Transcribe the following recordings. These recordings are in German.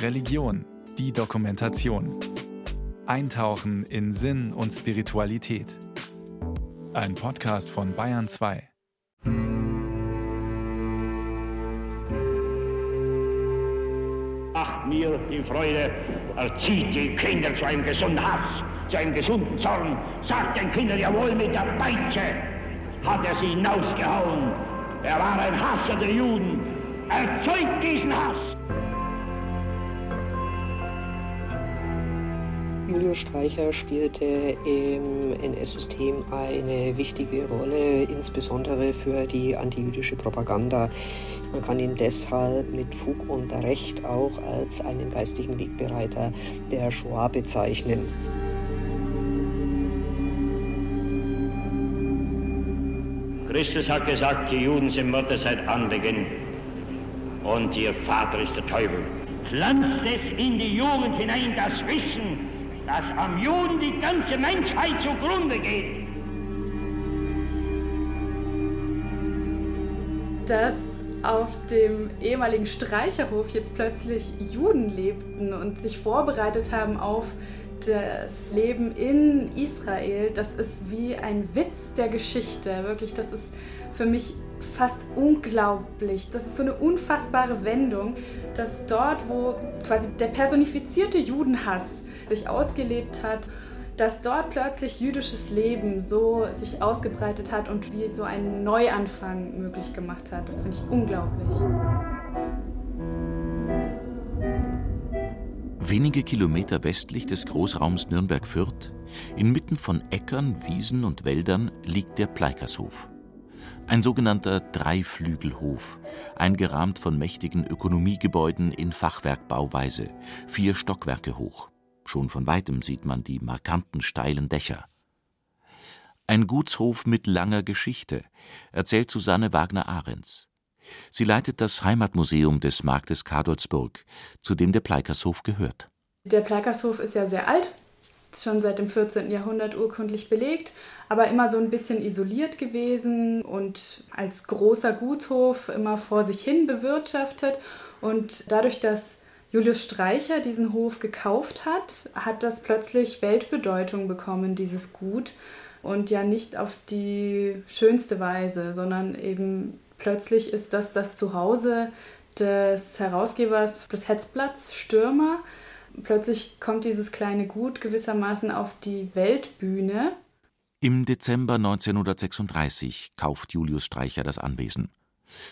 Religion, die Dokumentation. Eintauchen in Sinn und Spiritualität. Ein Podcast von Bayern 2. Macht mir die Freude, erzieht die Kinder zu einem gesunden Hass, zu einem gesunden Zorn. Sagt den Kindern jawohl mit der Peitsche, hat er sie hinausgehauen. Er war ein Hasser der Juden. Erzeugt diesen Hass. Julius Streicher spielte im NS-System eine wichtige Rolle, insbesondere für die antijüdische Propaganda. Man kann ihn deshalb mit Fug und Recht auch als einen geistigen Wegbereiter der Shoah bezeichnen. Christus hat gesagt, die Juden sind Mutter seit Anbeginn und ihr Vater ist der Teufel. Pflanzt es in die Jugend hinein, das Wissen, dass am Juden die ganze Menschheit zugrunde geht. Dass auf dem ehemaligen Streicherhof jetzt plötzlich Juden lebten und sich vorbereitet haben auf das Leben in Israel, das ist wie ein Witz der Geschichte. Wirklich, das ist für mich fast unglaublich. Das ist so eine unfassbare Wendung, dass dort, wo quasi der personifizierte Judenhass sich ausgelebt hat, dass dort plötzlich jüdisches Leben so sich ausgebreitet hat und wie so einen Neuanfang möglich gemacht hat. Das finde ich unglaublich. Wenige Kilometer westlich des Großraums Nürnberg-Fürth, inmitten von Äckern, Wiesen und Wäldern, liegt der Pleikershof. Ein sogenannter Dreiflügelhof, eingerahmt von mächtigen Ökonomiegebäuden in Fachwerkbauweise, vier Stockwerke hoch. Schon von weitem sieht man die markanten steilen Dächer. Ein Gutshof mit langer Geschichte, erzählt Susanne Wagner-Ahrens. Sie leitet das Heimatmuseum des Marktes Kadolsburg, zu dem der Pleikershof gehört. Der Pleikershof ist ja sehr alt, schon seit dem 14. Jahrhundert urkundlich belegt, aber immer so ein bisschen isoliert gewesen und als großer Gutshof immer vor sich hin bewirtschaftet. Und dadurch, dass Julius Streicher diesen Hof gekauft hat, hat das plötzlich Weltbedeutung bekommen, dieses Gut. Und ja nicht auf die schönste Weise, sondern eben plötzlich ist das das Zuhause des Herausgebers des Hetzblatts Stürmer. Plötzlich kommt dieses kleine Gut gewissermaßen auf die Weltbühne. Im Dezember 1936 kauft Julius Streicher das Anwesen.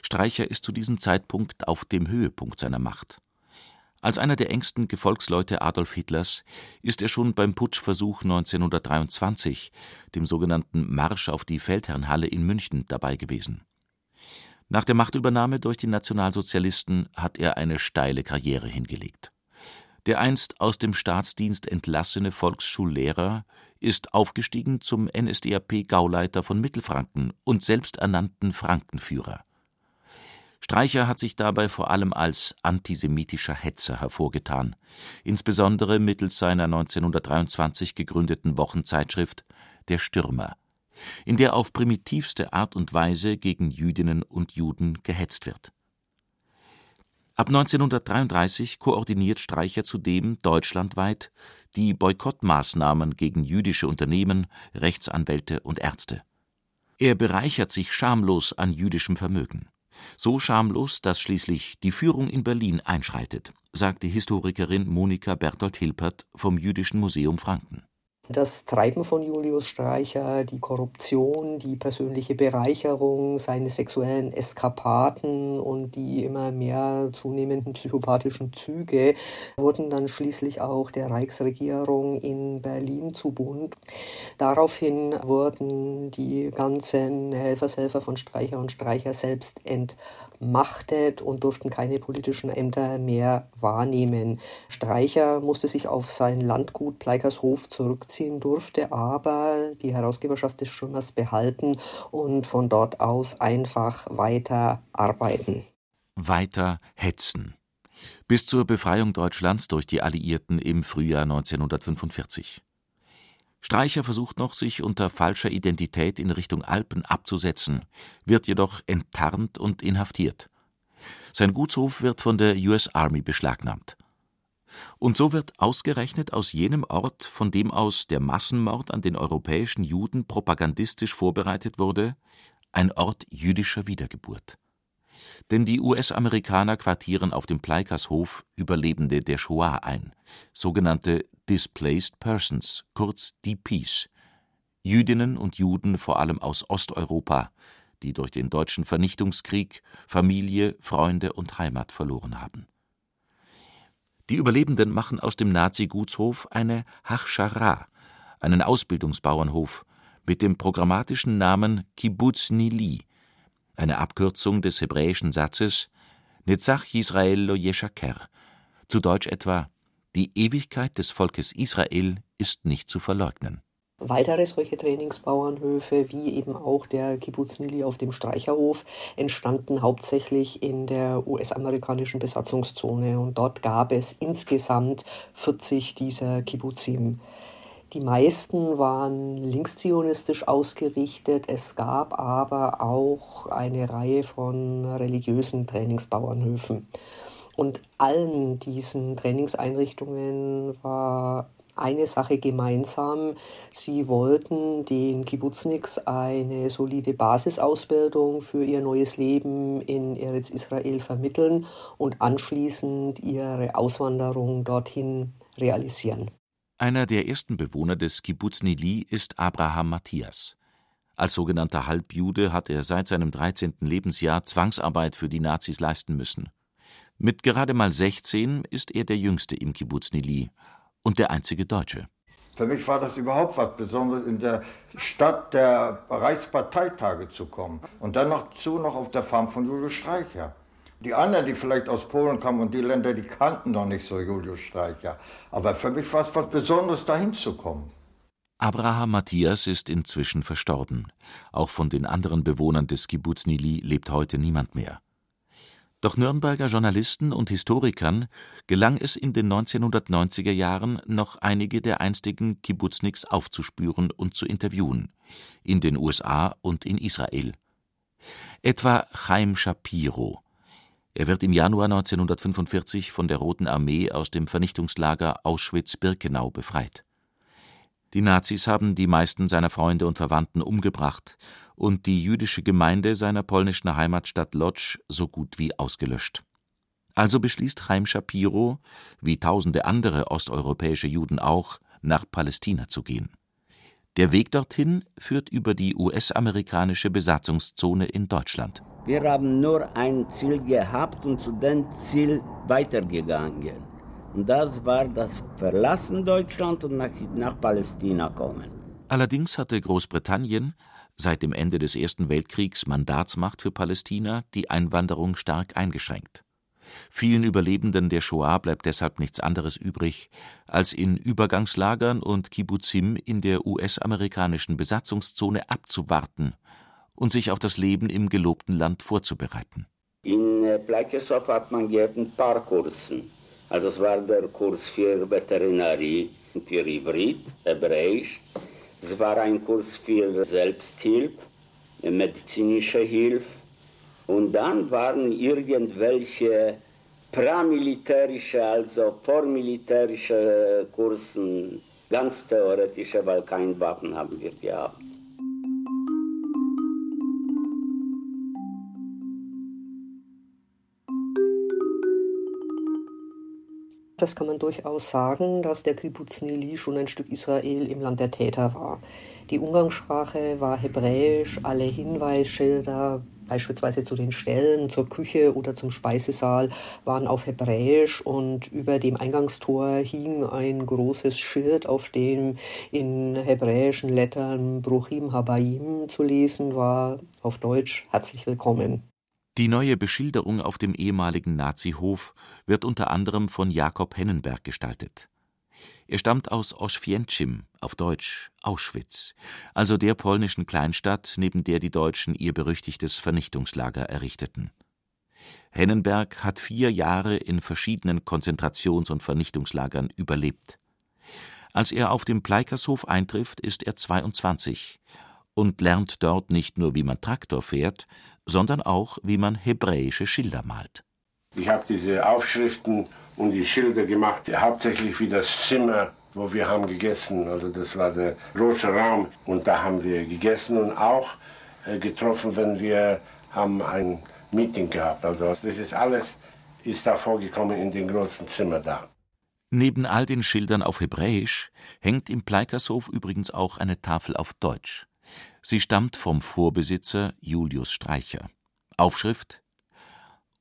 Streicher ist zu diesem Zeitpunkt auf dem Höhepunkt seiner Macht. Als einer der engsten Gefolgsleute Adolf Hitlers ist er schon beim Putschversuch 1923, dem sogenannten Marsch auf die Feldherrnhalle in München, dabei gewesen. Nach der Machtübernahme durch die Nationalsozialisten hat er eine steile Karriere hingelegt. Der einst aus dem Staatsdienst entlassene Volksschullehrer ist aufgestiegen zum NSDAP-Gauleiter von Mittelfranken und selbsternannten Frankenführer. Streicher hat sich dabei vor allem als antisemitischer Hetzer hervorgetan, insbesondere mittels seiner 1923 gegründeten Wochenzeitschrift Der Stürmer, in der auf primitivste Art und Weise gegen Jüdinnen und Juden gehetzt wird. Ab 1933 koordiniert Streicher zudem deutschlandweit die Boykottmaßnahmen gegen jüdische Unternehmen, Rechtsanwälte und Ärzte. Er bereichert sich schamlos an jüdischem Vermögen. So schamlos, dass schließlich die Führung in Berlin einschreitet, sagt die Historikerin Monika Berthold-Hilpert vom Jüdischen Museum Franken das Treiben von Julius Streicher, die Korruption, die persönliche Bereicherung, seine sexuellen Eskapaden und die immer mehr zunehmenden psychopathischen Züge wurden dann schließlich auch der Reichsregierung in Berlin zu Bund. Daraufhin wurden die ganzen Helfershelfer von Streicher und Streicher selbst entmachtet und durften keine politischen Ämter mehr wahrnehmen. Streicher musste sich auf sein Landgut Pleikershof zurückziehen ziehen durfte, aber die Herausgeberschaft des Stürmers behalten und von dort aus einfach weiter arbeiten. Weiter hetzen. Bis zur Befreiung Deutschlands durch die Alliierten im Frühjahr 1945. Streicher versucht noch, sich unter falscher Identität in Richtung Alpen abzusetzen, wird jedoch enttarnt und inhaftiert. Sein Gutshof wird von der US Army beschlagnahmt. Und so wird ausgerechnet aus jenem Ort, von dem aus der Massenmord an den europäischen Juden propagandistisch vorbereitet wurde, ein Ort jüdischer Wiedergeburt. Denn die US-Amerikaner quartieren auf dem Pleikershof Überlebende der Shoah ein, sogenannte Displaced Persons, kurz DPs, Jüdinnen und Juden vor allem aus Osteuropa, die durch den deutschen Vernichtungskrieg Familie, Freunde und Heimat verloren haben. Die Überlebenden machen aus dem Nazi-Gutshof eine Hachschara, einen Ausbildungsbauernhof mit dem programmatischen Namen Kibbutz Nili, eine Abkürzung des hebräischen Satzes Netzach Yisrael lo yeshaker, zu Deutsch etwa Die Ewigkeit des Volkes Israel ist nicht zu verleugnen. Weitere solche Trainingsbauernhöfe, wie eben auch der Kibbutz Nili auf dem Streicherhof, entstanden hauptsächlich in der US-amerikanischen Besatzungszone. Und dort gab es insgesamt 40 dieser Kibbutzim. Die meisten waren linkszionistisch ausgerichtet. Es gab aber auch eine Reihe von religiösen Trainingsbauernhöfen. Und allen diesen Trainingseinrichtungen war eine Sache gemeinsam. Sie wollten den Kibbutzniks eine solide Basisausbildung für ihr neues Leben in Eretz Israel vermitteln und anschließend ihre Auswanderung dorthin realisieren. Einer der ersten Bewohner des Kibbutz Nili ist Abraham Matthias. Als sogenannter Halbjude hat er seit seinem 13. Lebensjahr Zwangsarbeit für die Nazis leisten müssen. Mit gerade mal 16 ist er der Jüngste im Kibbutz Nili und der einzige Deutsche. Für mich war das überhaupt was Besonderes, in der Stadt der Reichsparteitage zu kommen und dann noch zu noch auf der Farm von Julius Streicher. Die anderen, die vielleicht aus Polen kamen und die Länder, die kannten noch nicht so Julius Streicher. Aber für mich war es was Besonderes, dahin zu kommen. Abraham Matthias ist inzwischen verstorben. Auch von den anderen Bewohnern des Kibbutz Nili lebt heute niemand mehr. Doch Nürnberger Journalisten und Historikern gelang es in den 1990er Jahren, noch einige der einstigen Kibbutzniks aufzuspüren und zu interviewen, in den USA und in Israel. Etwa Chaim Shapiro. Er wird im Januar 1945 von der Roten Armee aus dem Vernichtungslager Auschwitz-Birkenau befreit. Die Nazis haben die meisten seiner Freunde und Verwandten umgebracht und die jüdische Gemeinde seiner polnischen Heimatstadt Lodz so gut wie ausgelöscht. Also beschließt Chaim Shapiro, wie tausende andere osteuropäische Juden auch, nach Palästina zu gehen. Der Weg dorthin führt über die US-amerikanische Besatzungszone in Deutschland. Wir haben nur ein Ziel gehabt und zu dem Ziel weitergegangen. Und das war das Verlassen Deutschland und nach, nach Palästina kommen. Allerdings hatte Großbritannien seit dem Ende des Ersten Weltkriegs Mandatsmacht für Palästina die Einwanderung stark eingeschränkt. Vielen Überlebenden der Shoah bleibt deshalb nichts anderes übrig, als in Übergangslagern und Kibbutzim in der US-amerikanischen Besatzungszone abzuwarten und sich auf das Leben im gelobten Land vorzubereiten. In Pleikesow äh, hat man ein paar Kursen. Also es war der Kurs für Veterinarie, für Ivrit, Hebräisch, es war ein Kurs für Selbsthilfe, medizinische Hilfe. Und dann waren irgendwelche pramilitärische, also vormilitärische Kursen, ganz theoretische, weil kein Waffen haben wir gehabt. Das kann man durchaus sagen, dass der Kibbutz Nili schon ein Stück Israel im Land der Täter war. Die Umgangssprache war hebräisch, alle Hinweisschilder, beispielsweise zu den Ställen, zur Küche oder zum Speisesaal, waren auf Hebräisch und über dem Eingangstor hing ein großes Schild, auf dem in hebräischen Lettern Bruchim Habayim zu lesen war, auf Deutsch herzlich willkommen. Die neue Beschilderung auf dem ehemaligen Nazihof wird unter anderem von Jakob Hennenberg gestaltet. Er stammt aus Oświęcim, auf Deutsch Auschwitz, also der polnischen Kleinstadt, neben der die Deutschen ihr berüchtigtes Vernichtungslager errichteten. Hennenberg hat vier Jahre in verschiedenen Konzentrations- und Vernichtungslagern überlebt. Als er auf dem Pleikershof eintrifft, ist er 22 und lernt dort nicht nur, wie man Traktor fährt, sondern auch, wie man hebräische Schilder malt. Ich habe diese Aufschriften und die Schilder gemacht, hauptsächlich wie das Zimmer, wo wir haben gegessen. Also das war der große Raum und da haben wir gegessen und auch äh, getroffen, wenn wir haben ein Meeting gehabt. Also das ist alles ist da vorgekommen in dem großen Zimmer da. Neben all den Schildern auf Hebräisch hängt im Pleikershof übrigens auch eine Tafel auf Deutsch. Sie stammt vom Vorbesitzer Julius Streicher. Aufschrift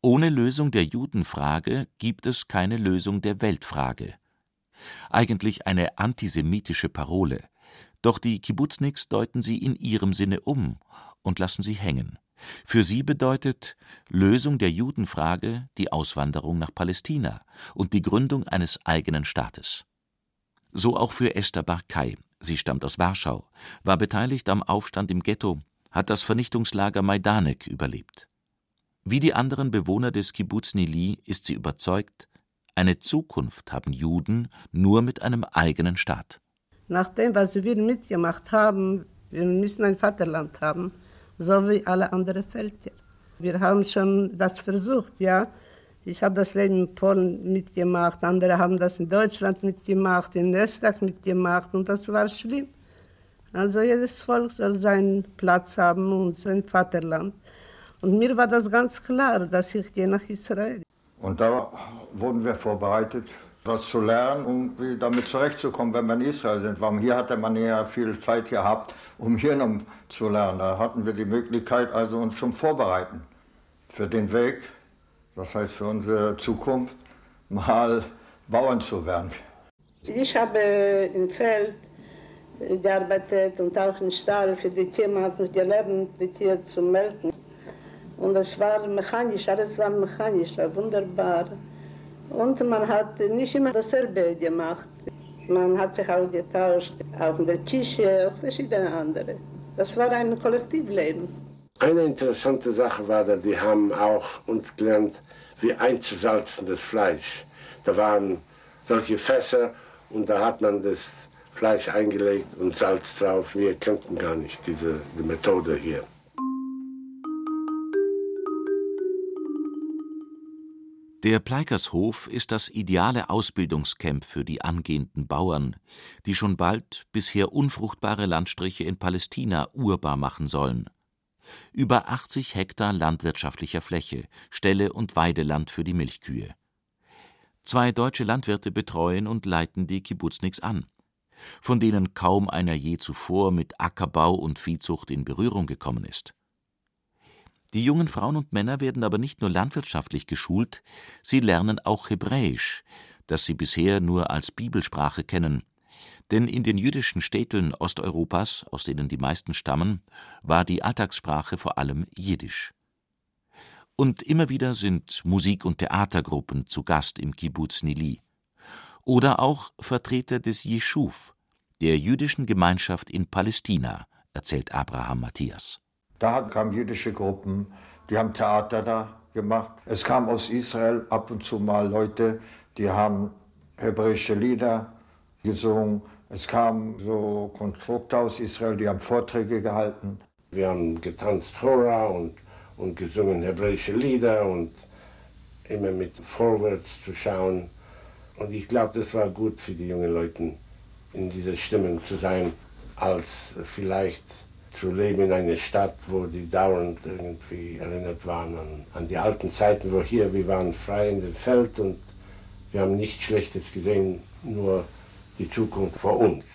Ohne Lösung der Judenfrage gibt es keine Lösung der Weltfrage. Eigentlich eine antisemitische Parole, doch die Kibbutzniks deuten sie in ihrem Sinne um und lassen sie hängen. Für sie bedeutet Lösung der Judenfrage die Auswanderung nach Palästina und die Gründung eines eigenen Staates. So auch für Esther Barkay. Sie stammt aus Warschau, war beteiligt am Aufstand im Ghetto, hat das Vernichtungslager Majdanek überlebt. Wie die anderen Bewohner des Kibbuz Nili ist sie überzeugt, eine Zukunft haben Juden nur mit einem eigenen Staat. Nach dem, was wir mitgemacht haben, wir müssen ein Vaterland haben so wie alle anderen Völker. Wir haben schon das versucht, ja. Ich habe das Leben in Polen mitgemacht, andere haben das in Deutschland mitgemacht, in Österreich mitgemacht und das war schlimm. Also jedes Volk soll seinen Platz haben und sein Vaterland. Und mir war das ganz klar, dass ich gehe nach Israel. Und da wurden wir vorbereitet das zu lernen und damit zurechtzukommen, wenn wir in Israel sind. Weil hier hatte man ja viel Zeit gehabt, um hier noch zu lernen. Da hatten wir die Möglichkeit, also uns schon vorbereiten für den Weg, das heißt für unsere Zukunft, mal Bauern zu werden. Ich habe im Feld gearbeitet und auch im Stall für die Tiermarken gelernt, die Tiere zu melken. Und es war mechanisch, alles war mechanisch, war wunderbar. Und man hat nicht immer dasselbe gemacht. Man hat sich auch getauscht, auf der Tische, auf verschiedene andere. Das war ein Kollektivleben. Eine interessante Sache war, dass die haben auch uns gelernt, wie einzusalzen das Fleisch. Da waren solche Fässer und da hat man das Fleisch eingelegt und Salz drauf. Wir kannten gar nicht diese die Methode hier. Der Pleikershof ist das ideale Ausbildungscamp für die angehenden Bauern, die schon bald bisher unfruchtbare Landstriche in Palästina urbar machen sollen. Über 80 Hektar landwirtschaftlicher Fläche, Ställe und Weideland für die Milchkühe. Zwei deutsche Landwirte betreuen und leiten die Kibbutzniks an, von denen kaum einer je zuvor mit Ackerbau und Viehzucht in Berührung gekommen ist. Die jungen Frauen und Männer werden aber nicht nur landwirtschaftlich geschult, sie lernen auch Hebräisch, das sie bisher nur als Bibelsprache kennen, denn in den jüdischen Städten Osteuropas, aus denen die meisten stammen, war die Alltagssprache vor allem Jiddisch. Und immer wieder sind Musik- und Theatergruppen zu Gast im Kibbuz Nili. Oder auch Vertreter des Jeschuv, der jüdischen Gemeinschaft in Palästina, erzählt Abraham Matthias. Da kamen jüdische Gruppen, die haben Theater da gemacht. Es kamen aus Israel ab und zu mal Leute, die haben hebräische Lieder gesungen. Es kamen so Konstrukte aus Israel, die haben Vorträge gehalten. Wir haben getanzt Torah und, und gesungen hebräische Lieder und immer mit vorwärts zu schauen. Und ich glaube, das war gut für die jungen Leute, in dieser Stimmung zu sein, als vielleicht zu leben in einer Stadt, wo die dauernd irgendwie erinnert waren an, an die alten Zeiten, wo hier, wir waren frei in dem Feld und wir haben nichts Schlechtes gesehen, nur die Zukunft vor uns.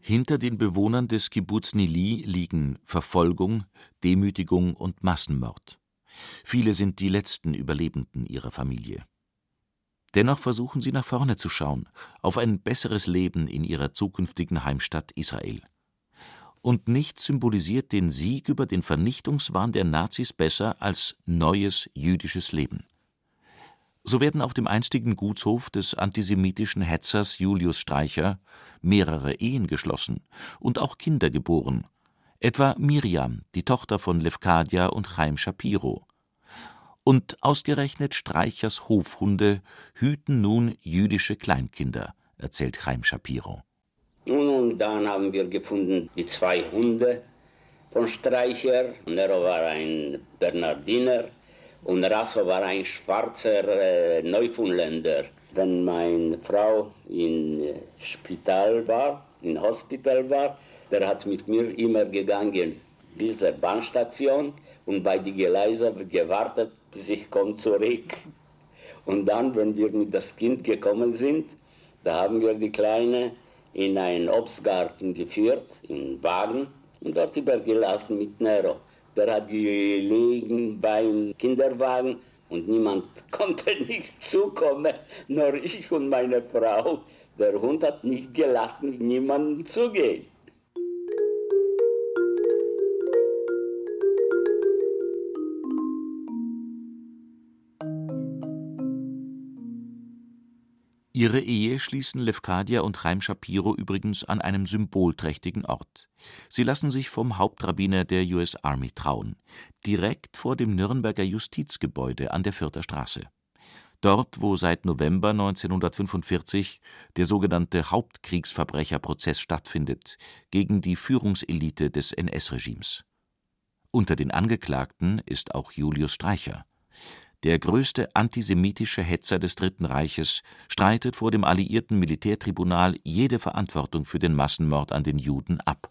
Hinter den Bewohnern des Kibbuz Nili liegen Verfolgung, Demütigung und Massenmord. Viele sind die letzten Überlebenden ihrer Familie. Dennoch versuchen sie nach vorne zu schauen, auf ein besseres Leben in ihrer zukünftigen Heimstadt Israel. Und nichts symbolisiert den Sieg über den Vernichtungswahn der Nazis besser als neues jüdisches Leben. So werden auf dem einstigen Gutshof des antisemitischen Hetzers Julius Streicher mehrere Ehen geschlossen und auch Kinder geboren, etwa Miriam, die Tochter von Levkadia und Chaim Shapiro, Und ausgerechnet Streichers Hofhunde hüten nun jüdische Kleinkinder, erzählt Chaim Shapiro. Und dann haben wir gefunden die zwei Hunde von Streicher. Nero war ein Bernardiner und Rasso war ein schwarzer äh, Neufundländer. Wenn meine Frau im äh, Spital war, im Hospital war, der hat mit mir immer gegangen bis zur Bahnstation und bei die Gleise gewartet, bis ich komme zurück. Und dann, wenn wir mit das Kind gekommen sind, da haben wir die Kleine in einen Obstgarten geführt, in Wagen, und dort übergelassen mit Nero. Der hat gelegen beim Kinderwagen und niemand konnte nicht zukommen, nur ich und meine Frau. Der Hund hat nicht gelassen, niemanden zugehen. Ihre Ehe schließen Lefkadia und Chaim Shapiro übrigens an einem symbolträchtigen Ort. Sie lassen sich vom Hauptrabbiner der US Army trauen, direkt vor dem Nürnberger Justizgebäude an der Fürther Straße. Dort, wo seit November 1945 der sogenannte Hauptkriegsverbrecherprozess stattfindet gegen die Führungselite des NS-Regimes. Unter den Angeklagten ist auch Julius Streicher. Der größte antisemitische Hetzer des Dritten Reiches streitet vor dem alliierten Militärtribunal jede Verantwortung für den Massenmord an den Juden ab.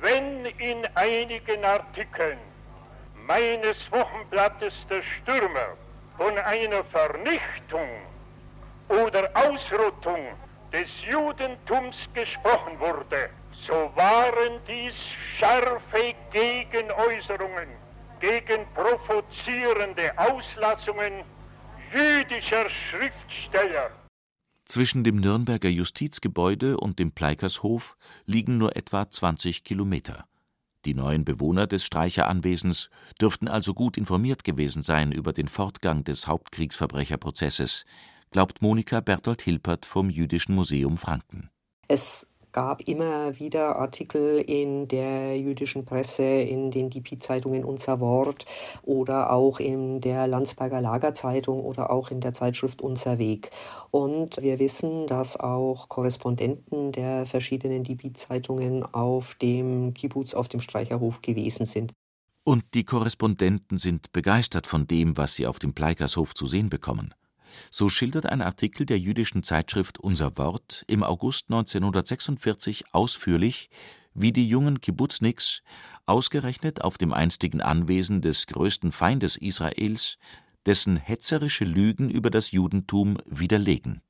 Wenn in einigen Artikeln meines Wochenblattes Der Stürmer von einer Vernichtung oder Ausrottung des Judentums gesprochen wurde, so waren dies scharfe Gegenäußerungen gegen provozierende Auslassungen jüdischer Schriftsteller. Zwischen dem Nürnberger Justizgebäude und dem Pleikershof liegen nur etwa 20 Kilometer. Die neuen Bewohner des Streicheranwesens dürften also gut informiert gewesen sein über den Fortgang des Hauptkriegsverbrecherprozesses, glaubt Monika Bertolt Hilpert vom Jüdischen Museum Franken. Es gab immer wieder Artikel in der jüdischen Presse, in den DP-Zeitungen Unser Wort oder auch in der Landsberger Lagerzeitung oder auch in der Zeitschrift Unser Weg. Und wir wissen, dass auch Korrespondenten der verschiedenen DP-Zeitungen auf dem Kibbutz, auf dem Streicherhof gewesen sind. Und die Korrespondenten sind begeistert von dem, was sie auf dem Pleikershof zu sehen bekommen. So schildert ein Artikel der jüdischen Zeitschrift Unser Wort im August 1946 ausführlich, wie die jungen Kibbutzniks ausgerechnet auf dem einstigen Anwesen des größten Feindes Israels dessen hetzerische Lügen über das Judentum widerlegen.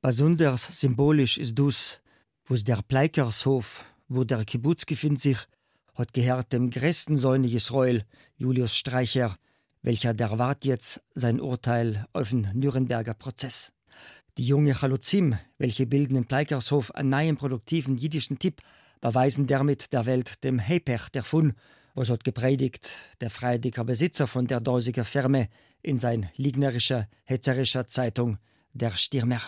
Besonders symbolisch ist dus, wo's der Pleikershof, wo der Kibbutz gefindt sich, hat gehört dem größten Säune Israel, Julius Streicher, welcher der wart jetzt sein Urteil auf den Nürnberger Prozess. Die junge Chaluzim, welche bilden im Pleikershof einen neuen produktiven jiddischen Tipp, beweisen damit der Welt dem Hepech der Fun, was hat gepredigt der freidiger Besitzer von der dorsiger Firme in sein lignerischer, hetzerischer Zeitung Der Stürmer.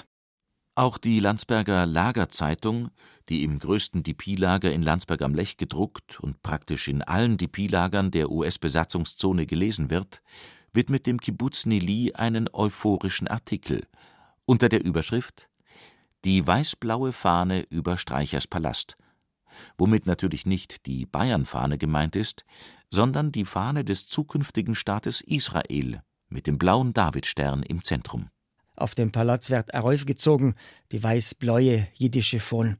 Auch die Landsberger Lagerzeitung, die im größten DP-Lager in Landsberg am Lech gedruckt und praktisch in allen DP-Lagern der US-Besatzungszone gelesen wird, widmet dem Kibbutz Nili einen euphorischen Artikel unter der Überschrift Die weiß-blaue Fahne über Streichers Palast, womit natürlich nicht die Bayern-Fahne gemeint ist, sondern die Fahne des zukünftigen Staates Israel mit dem blauen Davidstern im Zentrum. Auf dem Palaz wird heraufgezogen die weiß-blaue jiddische Fon.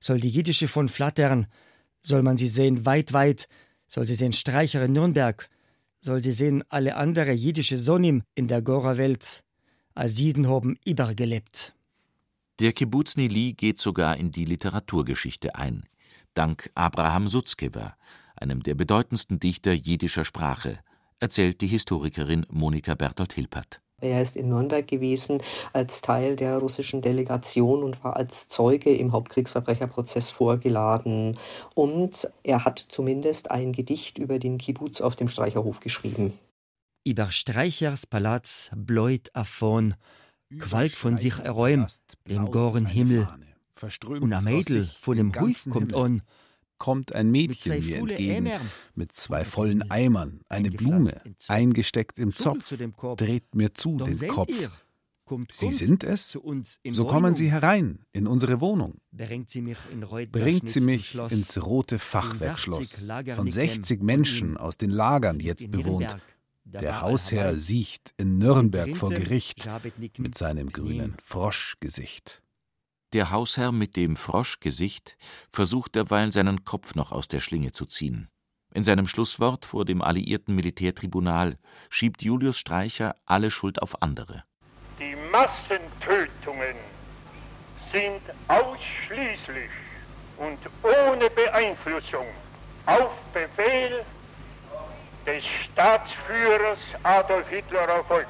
Soll die jiddische Fon flattern, soll man sie sehen weit, weit, soll sie sehen Streicher in Nürnberg, soll sie sehen alle andere jiddische Sonim in der Gora-Welt, als Jiden haben übergelebt. Der Kibbutz Nili geht sogar in die Literaturgeschichte ein, dank Abraham Sutzkever, einem der bedeutendsten Dichter jiddischer Sprache, erzählt die Historikerin Monika Bertolt Hilpert. Er ist in Nürnberg gewesen als Teil der russischen Delegation und war als Zeuge im Hauptkriegsverbrecherprozess vorgeladen. Und er hat zumindest ein Gedicht über den Kibbutz auf dem Streicherhof geschrieben. Über Streichers Palaz bläut Afon, Qualk von sich erräum, dem goren Himmel. Und am Mädel von dem Huf kommt on, kommt ein Mädchen mir entgegen. Mit zwei vollen Eimern, eine Blume, eingesteckt im Zopf, dreht mir zu den Kopf. Sie sind es? So kommen Sie herein in unsere Wohnung. Bringt sie mich ins rote Fachwerkschloss, von 60 Menschen aus den Lagern jetzt bewohnt. Der Hausherr siecht in Nürnberg vor Gericht mit seinem grünen Froschgesicht. Der Hausherr mit dem Froschgesicht versucht derweil seinen Kopf noch aus der Schlinge zu ziehen. In seinem Schlusswort vor dem alliierten Militärtribunal schiebt Julius Streicher alle Schuld auf andere. Die Massentötungen sind ausschließlich und ohne Beeinflussung auf Befehl des Staatsführers Adolf Hitler erfolgt.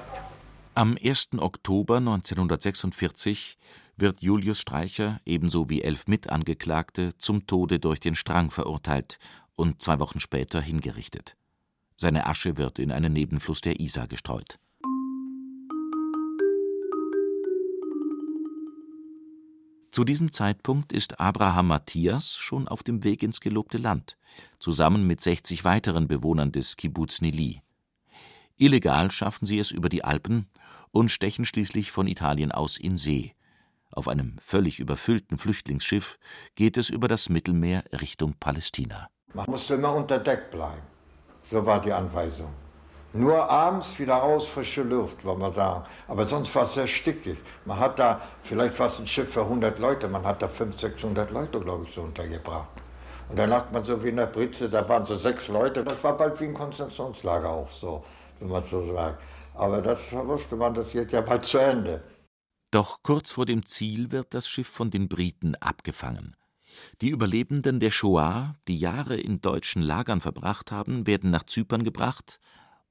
Am 1. Oktober 1946 wird Julius Streicher ebenso wie elf Mitangeklagte zum Tode durch den Strang verurteilt und zwei Wochen später hingerichtet. Seine Asche wird in einen Nebenfluss der Isar gestreut. Zu diesem Zeitpunkt ist Abraham Matthias schon auf dem Weg ins gelobte Land, zusammen mit 60 weiteren Bewohnern des Kibbuz Nili. Illegal schaffen sie es über die Alpen und stechen schließlich von Italien aus in See. Auf einem völlig überfüllten Flüchtlingsschiff geht es über das Mittelmeer Richtung Palästina. Man musste immer unter Deck bleiben. So war die Anweisung. Nur abends wieder raus, frische Luft, wollen wir sagen. Aber sonst war es sehr stickig. Man hat da, vielleicht war es ein Schiff für 100 Leute, man hat da 500, 600 Leute, glaube ich, so untergebracht. Und dann lag man so wie in der Britze, da waren so sechs Leute. Das war bald wie ein Konzentrationslager auch so, wenn man so sagt. Aber das wusste man, das geht ja bald zu Ende. Doch kurz vor dem Ziel wird das Schiff von den Briten abgefangen. Die Überlebenden der Shoah, die Jahre in deutschen Lagern verbracht haben, werden nach Zypern gebracht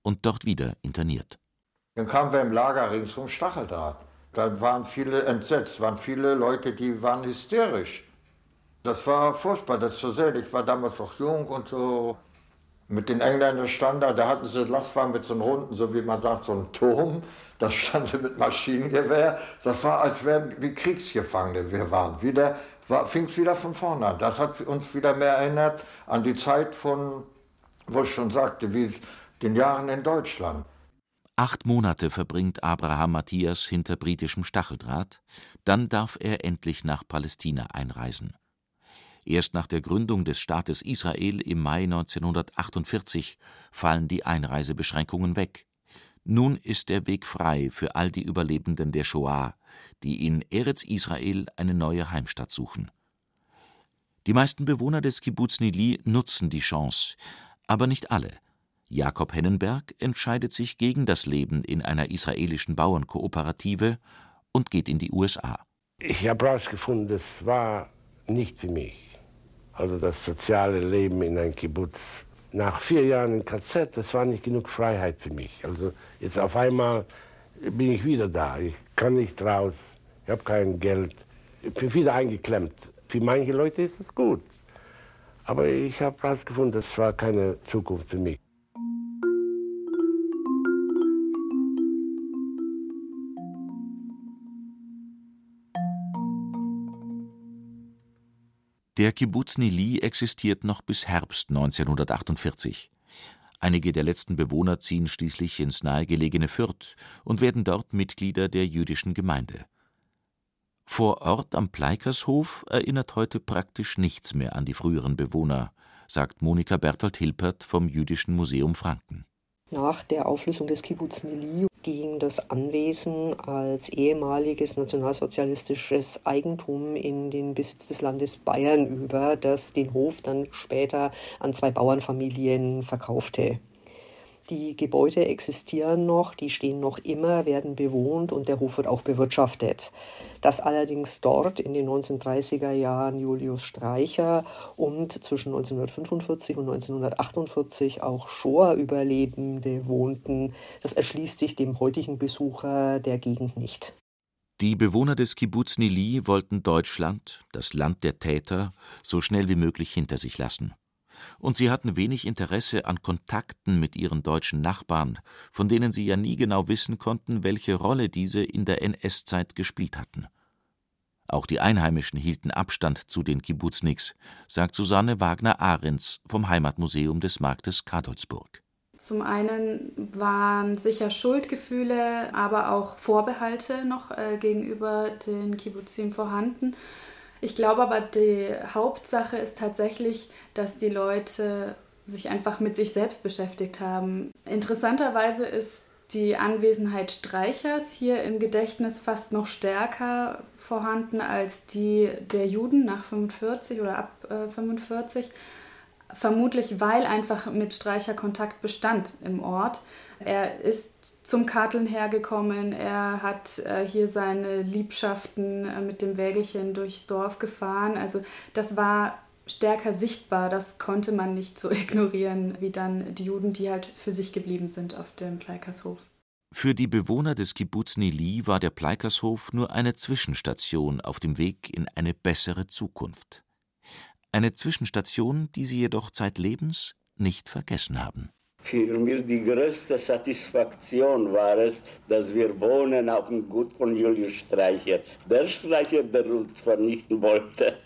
und dort wieder interniert. Dann kamen wir im Lager ringsum Stacheldraht. Da waren viele entsetzt, waren viele Leute, die waren hysterisch. Das war furchtbar, das zu sehen. Ich war damals noch jung und so. Mit den Engländern stand da, da hatten sie Lastwagen mit so einem runden, so wie man sagt, so einem Turm. Da stand sie mit Maschinengewehr. Das war, als wären wie Kriegsgefangene wir waren. Wieder fing es wieder von vorne an. Das hat uns wieder mehr erinnert an die Zeit von, wo ich schon sagte, wie den Jahren in Deutschland. Acht Monate verbringt Abraham Matthias hinter britischem Stacheldraht, dann darf er endlich nach Palästina einreisen. Erst nach der Gründung des Staates Israel im Mai 1948 fallen die Einreisebeschränkungen weg. Nun ist der Weg frei für all die Überlebenden der Shoah, die in Eretz Israel eine neue Heimstatt suchen. Die meisten Bewohner des Kibbuz Nili nutzen die Chance, aber nicht alle – Jakob Hennenberg entscheidet sich gegen das Leben in einer israelischen Bauernkooperative und geht in die USA. Ich habe herausgefunden, das war nicht für mich. Also das soziale Leben in einem Kibbutz. Nach vier Jahren in KZ, das war nicht genug Freiheit für mich. Also jetzt auf einmal bin ich wieder da. Ich kann nicht raus, ich habe kein Geld. Ich bin wieder eingeklemmt. Für manche Leute ist es gut. Aber ich habe herausgefunden, das war keine Zukunft für mich. Der Kibbuz Nili existiert noch bis Herbst 1948. Einige der letzten Bewohner ziehen schließlich ins nahegelegene Fürth und werden dort Mitglieder der jüdischen Gemeinde. Vor Ort am Pleikershof erinnert heute praktisch nichts mehr an die früheren Bewohner, sagt Monika Berthold Hilpert vom Jüdischen Museum Franken. Nach der Auflösung des Kibbuz Nili ging das Anwesen als ehemaliges nationalsozialistisches Eigentum in den Besitz des Landes Bayern über, das den Hof dann später an zwei Bauernfamilien verkaufte. Die Gebäude existieren noch, die stehen noch immer, werden bewohnt und der Hof wird auch bewirtschaftet. Dass allerdings dort in den 1930er Jahren Julius Streicher und zwischen 1945 und 1948 auch Shoah-Überlebende wohnten, das erschließt sich dem heutigen Besucher der Gegend nicht. Die Bewohner des Kibbuz Nili wollten Deutschland, das Land der Täter, so schnell wie möglich hinter sich lassen und sie hatten wenig Interesse an Kontakten mit ihren deutschen Nachbarn, von denen sie ja nie genau wissen konnten, welche Rolle diese in der NS-Zeit gespielt hatten. Auch die Einheimischen hielten Abstand zu den Kibbutzniks, sagt Susanne Wagner-Ahrens vom Heimatmuseum des Marktes Kadolsburg. Zum einen waren sicher Schuldgefühle, aber auch Vorbehalte noch äh, gegenüber den Kibbutzim vorhanden. Ich glaube aber, die Hauptsache ist tatsächlich, dass die Leute sich einfach mit sich selbst beschäftigt haben. Interessanterweise ist die Anwesenheit Streichers hier im Gedächtnis fast noch stärker vorhanden als die der Juden nach 45 oder ab äh, 45. Vermutlich, weil einfach mit Streicher Kontakt bestand im Ort. Er ist zum Karteln hergekommen, er hat äh, hier seine Liebschaften äh, mit dem Wägelchen durchs Dorf gefahren. Also das war stärker sichtbar. Das konnte man nicht so ignorieren wie dann die Juden, die halt für sich geblieben sind auf dem Pleikershof. Für die Bewohner des Kibbuz Nili war der Pleikershof nur eine Zwischenstation auf dem Weg in eine bessere Zukunft. Eine Zwischenstation, die sie jedoch zeitlebens nicht vergessen haben. Für mich die größte Satisfaktion war es, dass wir wohnen auf dem Gut von Julius Streicher. Der Streicher, der uns vernichten wollte.